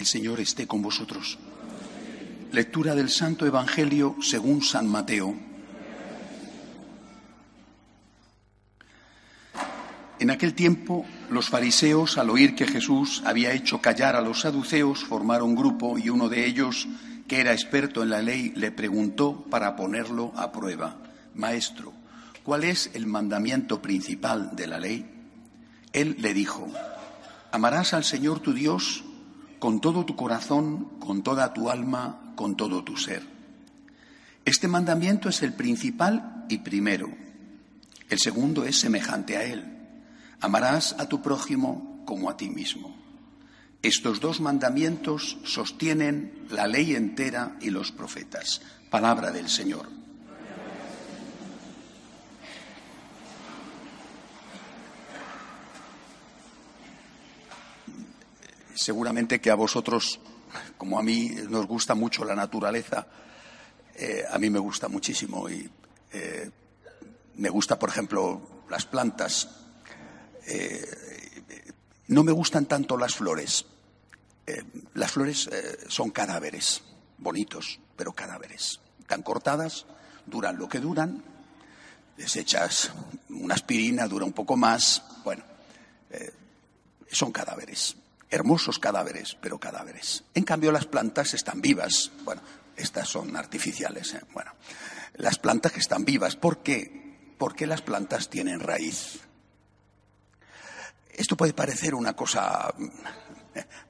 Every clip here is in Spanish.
El Señor esté con vosotros. Lectura del Santo Evangelio según San Mateo. En aquel tiempo, los fariseos, al oír que Jesús había hecho callar a los saduceos, formaron grupo y uno de ellos, que era experto en la ley, le preguntó para ponerlo a prueba, Maestro, ¿cuál es el mandamiento principal de la ley? Él le dijo, Amarás al Señor tu Dios con todo tu corazón, con toda tu alma, con todo tu ser. Este mandamiento es el principal y primero. El segundo es semejante a él. Amarás a tu prójimo como a ti mismo. Estos dos mandamientos sostienen la ley entera y los profetas. Palabra del Señor. Seguramente que a vosotros, como a mí, nos gusta mucho la naturaleza. Eh, a mí me gusta muchísimo y eh, me gusta, por ejemplo, las plantas. Eh, no me gustan tanto las flores. las flores son cadáveres, bonitos, pero cadáveres. Tan cortadas, duran lo que duran, desechas una aspirina, dura un poco más. Bueno, son cadáveres hermosos cadáveres, pero cadáveres. En cambio, las plantas están vivas. Bueno, estas son artificiales. ¿eh? Bueno, las plantas que están vivas. ¿Por qué? Porque las plantas tienen raíz. Esto puede parecer una cosa mm,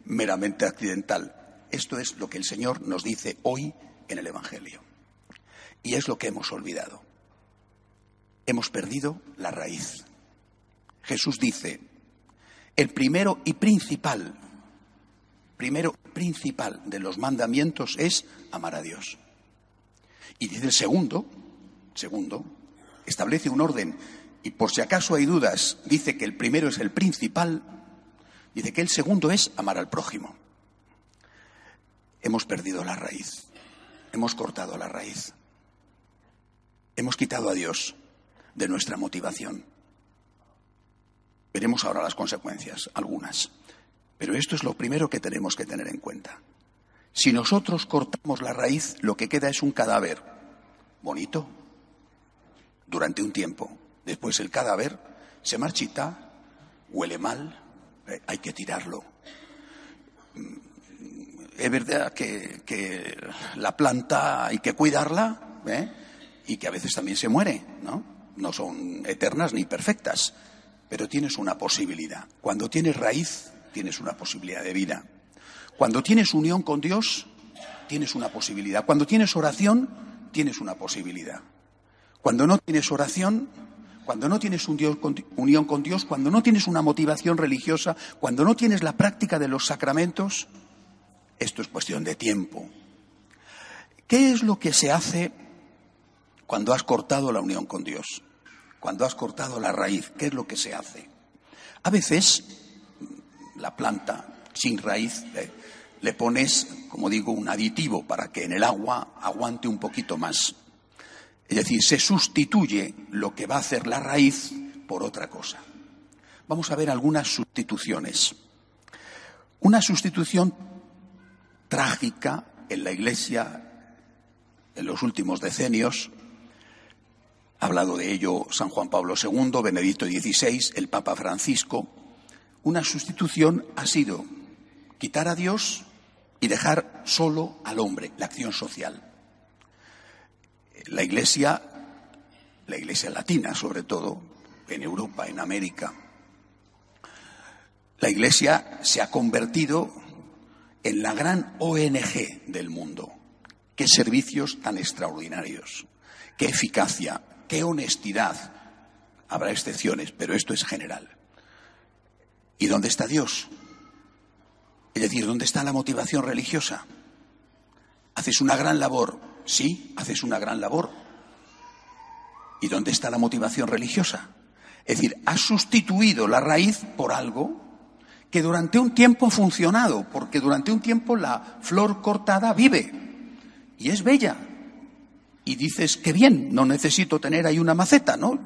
meramente accidental. Esto es lo que el Señor nos dice hoy en el Evangelio. Y es lo que hemos olvidado. Hemos perdido la raíz. Jesús dice, el primero y principal, primero principal de los mandamientos es amar a Dios. Y dice el segundo, segundo, establece un orden y por si acaso hay dudas, dice que el primero es el principal, dice que el segundo es amar al prójimo. Hemos perdido la raíz, hemos cortado la raíz, hemos quitado a Dios de nuestra motivación. Veremos ahora las consecuencias, algunas. Pero esto es lo primero que tenemos que tener en cuenta. Si nosotros cortamos la raíz, lo que queda es un cadáver bonito durante un tiempo. Después el cadáver se marchita, huele mal, eh, hay que tirarlo. Mm, es verdad que, la planta hay que cuidarla ¿eh? y que a veces también se muere, ¿no? No son eternas ni perfectas pero tienes una posibilidad. Cuando tienes raíz, tienes una posibilidad de vida. Cuando tienes unión con Dios, tienes una posibilidad. Cuando tienes oración, tienes una posibilidad. Cuando no tienes oración, cuando no tienes unión con Dios, cuando no tienes una motivación religiosa, cuando no tienes la práctica de los sacramentos, esto es cuestión de tiempo. ¿Qué es lo que se hace cuando has cortado la unión con Dios? Cuando has cortado la raíz, ¿qué es lo que se hace? A veces la planta sin raíz eh, le pones, como digo, un aditivo para que en el agua aguante un poquito más. Es decir, se sustituye lo que va a hacer la raíz por otra cosa. Vamos a ver algunas sustituciones. Una sustitución trágica en la Iglesia en los últimos decenios ha hablado de ello San Juan Pablo II, Benedicto XVI, el Papa Francisco. Una sustitución ha sido quitar a Dios y dejar solo al hombre, la acción social. La Iglesia, la Iglesia latina sobre todo, en Europa, en América, la Iglesia se ha convertido en la gran ONG del mundo. Qué servicios tan extraordinarios, qué eficacia, qué honestidad. Habrá excepciones, pero esto es general. ¿Y dónde está Dios? Es decir, ¿dónde está la motivación religiosa? Haces una gran labor, sí, haces una gran labor. ¿Y dónde está la motivación religiosa? Es decir, has sustituido la raíz por algo que durante un tiempo ha funcionado, porque durante un tiempo la flor cortada vive y es bella, y dices, qué bien, no necesito tener ahí una maceta, ¿no?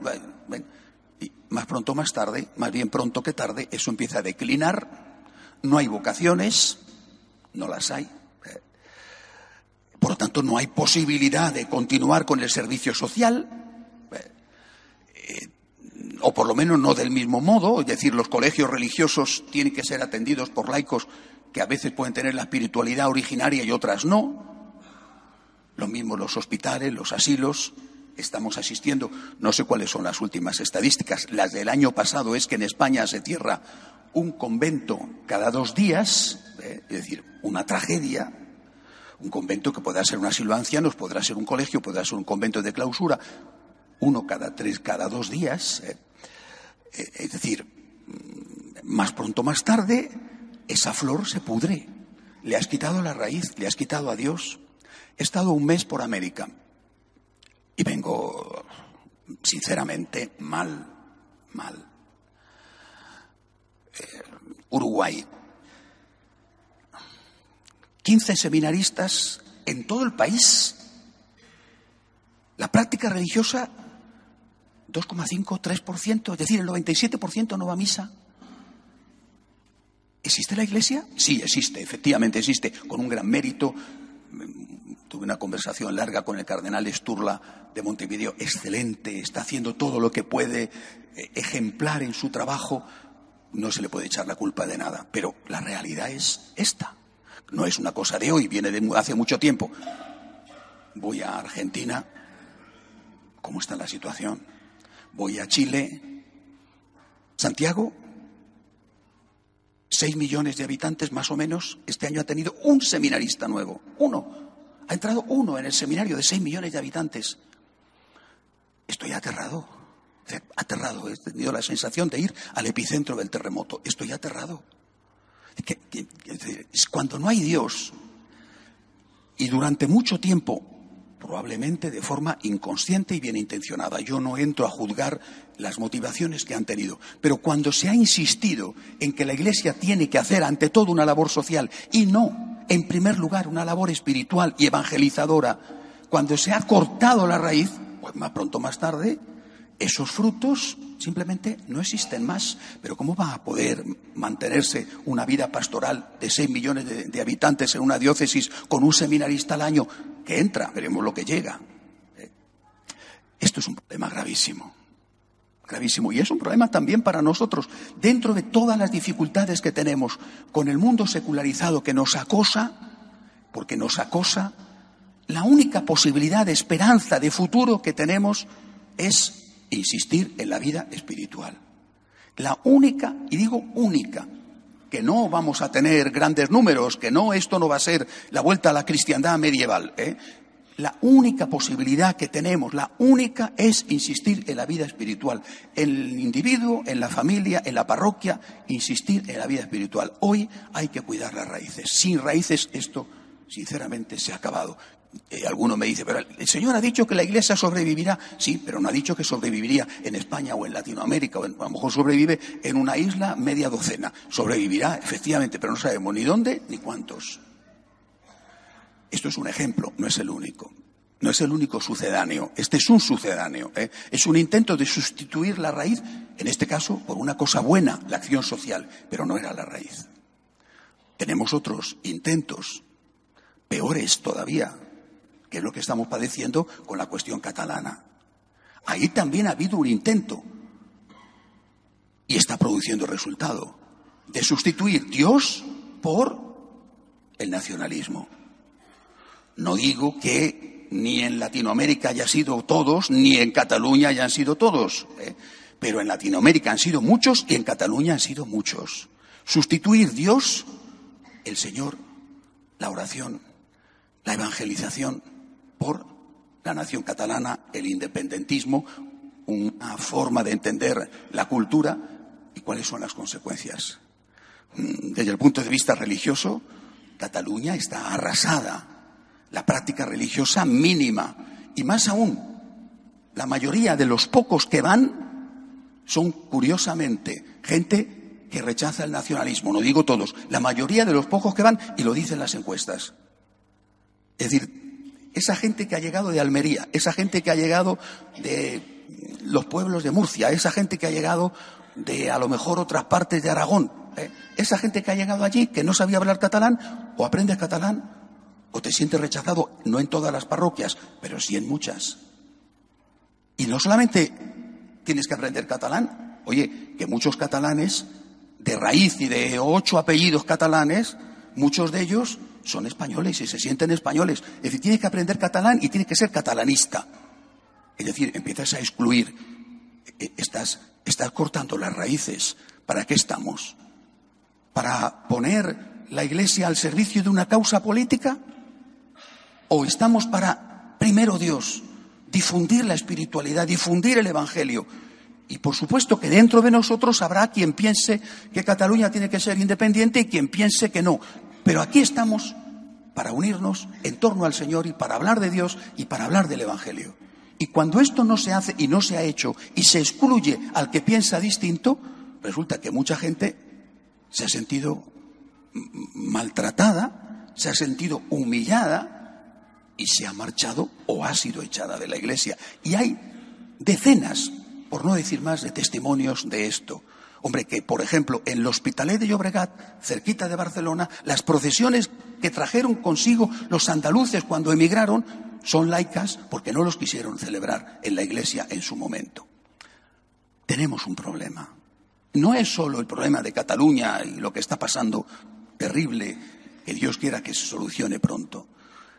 Y más pronto más tarde, más bien pronto que tarde, eso empieza a declinar, no hay vocaciones, no las hay. Por lo tanto, no hay posibilidad de continuar con el servicio social, o por lo menos no del mismo modo, es decir, los colegios religiosos tienen que ser atendidos por laicos que a veces pueden tener la espiritualidad originaria y otras no. Lo mismo los hospitales, los asilos. Estamos asistiendo, no sé cuáles son las últimas estadísticas, las del año pasado es que en España se cierra un convento cada dos días, ¿eh? es decir, una tragedia. Un convento que podrá ser un asilo de ancianos, podrá ser un colegio, podrá ser un convento de clausura, uno cada tres, cada dos días. ¿eh? Eh, es decir, más pronto, más tarde, esa flor se pudre. Le has quitado la raíz, le has quitado a Dios. He estado un mes por América y vengo, sinceramente, mal, mal. Eh, Uruguay. 15 seminaristas en todo el país. La práctica religiosa 2,5, 3%, es decir, el 97% no va a misa. ¿Existe la Iglesia? Sí, existe, efectivamente existe, con un gran mérito. Tuve una conversación larga con el cardenal Sturla de Montevideo, excelente, está haciendo todo lo que puede, eh, ejemplar en su trabajo, no se le puede echar la culpa de nada, pero la realidad es esta. No es una cosa de hoy, viene de hace mucho tiempo. Voy a Argentina, ¿cómo está la situación? Voy a Chile, Santiago, Seis millones de habitantes más o menos, este año ha tenido un seminarista nuevo, uno. Ha entrado uno en el seminario de seis millones de habitantes. Estoy aterrado, aterrado. He tenido la sensación de ir al epicentro del terremoto. Estoy aterrado. cuando no hay Dios y durante mucho tiempo probablemente de forma inconsciente y bien intencionada. Yo no entro a juzgar las motivaciones que han tenido, pero cuando se ha insistido en que la Iglesia tiene que hacer ante todo una labor social y no, en primer lugar, una labor espiritual y evangelizadora, cuando se ha cortado la raíz, pues más pronto más tarde, esos frutos simplemente no existen más. Pero ¿cómo va a poder mantenerse una vida pastoral de seis millones de, de habitantes en una diócesis con un seminarista al año que entra, veremos lo que llega. Eh, esto es un problema gravísimo, gravísimo. Y es un problema también para nosotros, dentro de todas las dificultades que tenemos con el mundo secularizado que nos acosa, porque nos acosa, la única posibilidad de esperanza, de futuro que tenemos es insistir en la vida espiritual. La única, y digo única, que no vamos a tener grandes números, que no, esto no va a ser la vuelta a la cristiandad medieval. ¿eh? La única posibilidad que tenemos, la única, es insistir en la vida espiritual. En el individuo, en la familia, en la parroquia, insistir en la vida espiritual. Hoy hay que cuidar las raíces. Sin raíces esto, sinceramente, se ha acabado. Eh, alguno me dice, pero el Señor ha dicho que la Iglesia sobrevivirá. Sí, pero no ha dicho que sobreviviría en España o en Latinoamérica, o a lo mejor sobrevive en una isla media docena. Sobrevivirá, efectivamente, pero no sabemos ni dónde ni cuántos. Esto es un ejemplo, no es el único. No es el único sucedáneo, este es un sucedáneo. ¿eh? Es un intento de sustituir la raíz, en este caso, por una cosa buena, la acción social, pero no era la raíz. Tenemos otros intentos, peores todavía, que es lo que estamos padeciendo con la cuestión catalana. Ahí también ha habido un intento y está produciendo resultado de sustituir Dios por el nacionalismo. No digo que ni en Latinoamérica haya sido todos, ni en Cataluña hayan sido todos, ¿eh? pero en Latinoamérica han sido muchos y en Cataluña han sido muchos. Sustituir Dios, el Señor, la oración, la evangelización, por la nación catalana, el independentismo, una forma de entender la cultura y cuáles son las consecuencias. Mm, desde el punto de vista religioso, Cataluña está arrasada, la práctica religiosa mínima y más aún, la mayoría de los pocos que van son curiosamente gente que rechaza el nacionalismo, no digo todos, la mayoría de los pocos que van y lo dicen las encuestas. Es decir, esa gente que ha llegado de Almería, esa gente que ha llegado de los pueblos de Murcia, esa gente que ha llegado de a lo mejor otras partes de Aragón. ¿eh? Esa gente que ha llegado allí, que no sabía hablar catalán, o aprendes catalán, o te sientes rechazado, no en todas las parroquias, pero sí en muchas. Y no solamente tienes que aprender catalán, oye, que muchos catalanes, de raíz y de ocho apellidos catalanes, muchos de ellos son españoles y se sienten españoles. Es decir, tienes que aprender catalán y tienes que ser catalanista. Es decir, empiezas a excluir, eh, estás, estás cortando las raíces. ¿Para qué estamos? ¿Para poner la Iglesia al servicio de una causa política? ¿O estamos para, primero Dios, difundir la espiritualidad, difundir el Evangelio? Y por supuesto que dentro de nosotros habrá quien piense que Cataluña tiene que ser independiente y quien piense que no. Pero aquí estamos para unirnos en torno al Señor y para hablar de Dios y para hablar del Evangelio. Y cuando esto no se hace y no se ha hecho y se excluye al que piensa distinto, resulta que mucha gente se ha sentido maltratada, se ha sentido humillada y se ha marchado o ha sido echada de la iglesia. Y hay decenas, por no decir más, de testimonios de esto. Hombre, que por ejemplo en el Hospitalet de Llobregat, cerquita de Barcelona, las procesiones que trajeron consigo los andaluces cuando emigraron son laicas porque no los quisieron celebrar en la iglesia en su momento. Tenemos un problema. No es solo el problema de Cataluña y lo que está pasando terrible, que Dios quiera que se solucione pronto.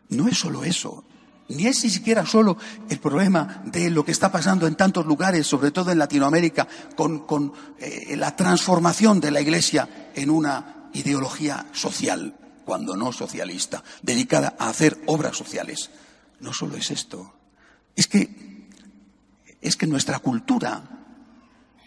No es solo eso. Ni es ni siquiera solo el problema de lo que está pasando en tantos lugares, sobre todo en Latinoamérica, con, eh, la transformación de la Iglesia en una ideología social, cuando no socialista, dedicada a hacer obras sociales. No solo es esto, es que, es que nuestra cultura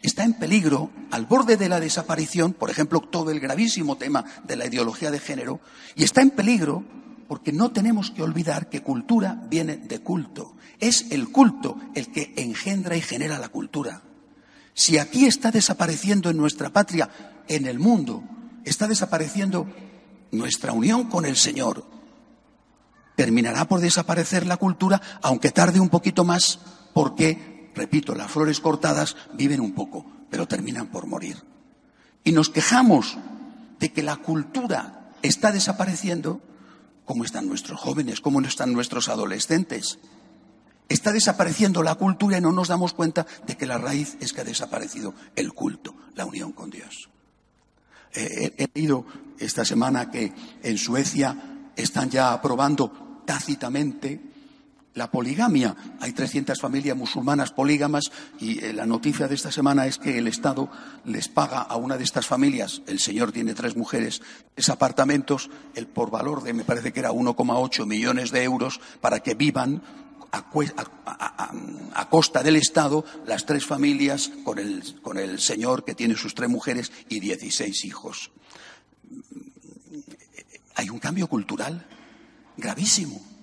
está en peligro al borde de la desaparición, por ejemplo, todo el gravísimo tema de la ideología de género, y está en peligro porque no tenemos que olvidar que cultura viene de culto. Es el culto el que engendra y genera la cultura. Si aquí está desapareciendo en nuestra patria, en el mundo, está desapareciendo nuestra unión con el Señor, terminará por desaparecer la cultura, aunque tarde un poquito más, porque, repito, las flores cortadas viven un poco, pero terminan por morir. Y nos quejamos de que la cultura está desapareciendo, ¿Cómo están nuestros jóvenes? ¿Cómo están nuestros adolescentes? Está desapareciendo la cultura y no nos damos cuenta de que la raíz es que ha desaparecido el culto, la unión con Dios. he leído esta semana que en Suecia están ya aprobando tácitamente la poligamia. Hay 300 familias musulmanas polígamas y eh, la noticia de esta semana es que el Estado les paga a una de estas familias, el señor tiene tres mujeres, tres apartamentos, el por valor de, me parece que era 1,8 millones de euros, para que vivan a, costa del Estado las tres familias con el, con el señor que tiene sus tres mujeres y 16 hijos. Hay un cambio cultural gravísimo.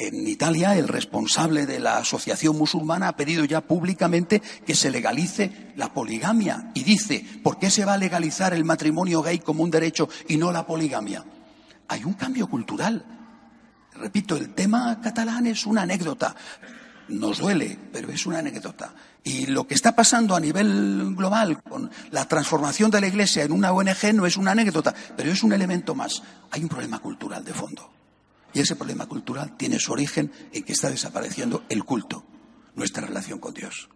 En Italia, el responsable de la Asociación Musulmana ha pedido ya públicamente que se legalice la poligamia y dice, ¿por qué se va a legalizar el matrimonio gay como un derecho y no la poligamia? Hay un cambio cultural. Repito, el tema catalán es una anécdota. Nos duele, pero es una anécdota. Y lo que está pasando a nivel global con la transformación de la Iglesia en una ONG no es una anécdota, pero es un elemento más. Hay un problema cultural de fondo. Y ese problema cultural tiene su origen en que está desapareciendo el culto, nuestra relación con Dios.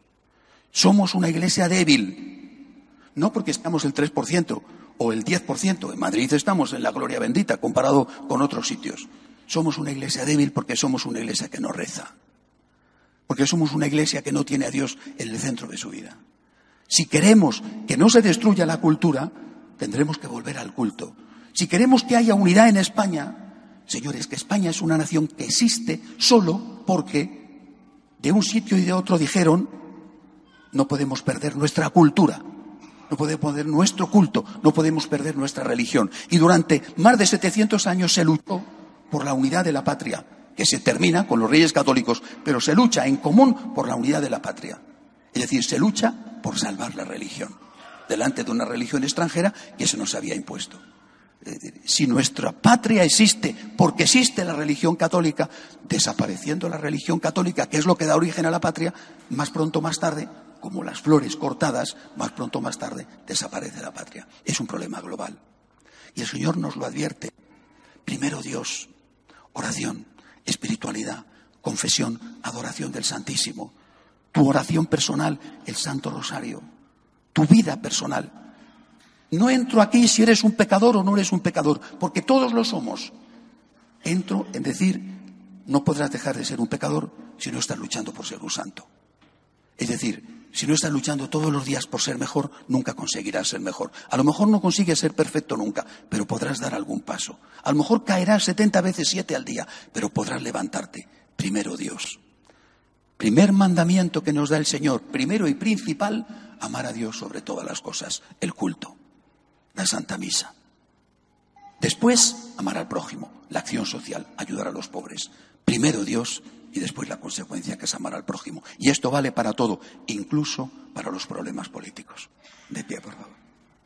Somos una iglesia débil, no porque estamos el 3% o el 10%, en Madrid estamos en la gloria bendita comparado con otros sitios. Somos una iglesia débil porque somos una iglesia que no reza, porque somos una iglesia que no tiene a Dios en el centro de su vida. Si queremos que no se destruya la cultura, tendremos que volver al culto. Si queremos que haya unidad en España, Señores, que España es una nación que existe solo porque de un sitio y de otro dijeron, no podemos perder nuestra cultura, no podemos perder nuestro culto, no podemos perder nuestra religión. Y durante más de 700 años se luchó por la unidad de la patria, que se termina con los reyes católicos, pero se lucha en común por la unidad de la patria. Es decir, se lucha por salvar la religión delante de una religión extranjera que se nos había impuesto si nuestra patria existe porque existe la religión católica, desapareciendo la religión católica, que es lo que da origen a la patria, más pronto más tarde como las flores cortadas, más pronto más tarde desaparece la patria. Es un problema global. Y el Señor nos lo advierte. Primero Dios, oración, espiritualidad, confesión, adoración del Santísimo. Tu oración personal, el Santo Rosario. Tu vida personal. No entro aquí si eres un pecador o no eres un pecador, porque todos lo somos. Entro en decir, no podrás dejar de ser un pecador si no estás luchando por ser un santo. Es decir, si no estás luchando todos los días por ser mejor, nunca conseguirás ser mejor. A lo mejor no consigues ser perfecto nunca, pero podrás dar algún paso. A lo mejor caerás 70 veces 7 al día, pero podrás levantarte. Primero Dios. Primer mandamiento que nos da el Señor, primero y principal, amar a Dios sobre todas las cosas, el culto, la Santa Misa. Después, amar al prójimo, la acción social, ayudar a los pobres. Primero Dios y después la consecuencia que es amar al prójimo. Y esto vale para todo, incluso para los problemas políticos. De pie, por favor.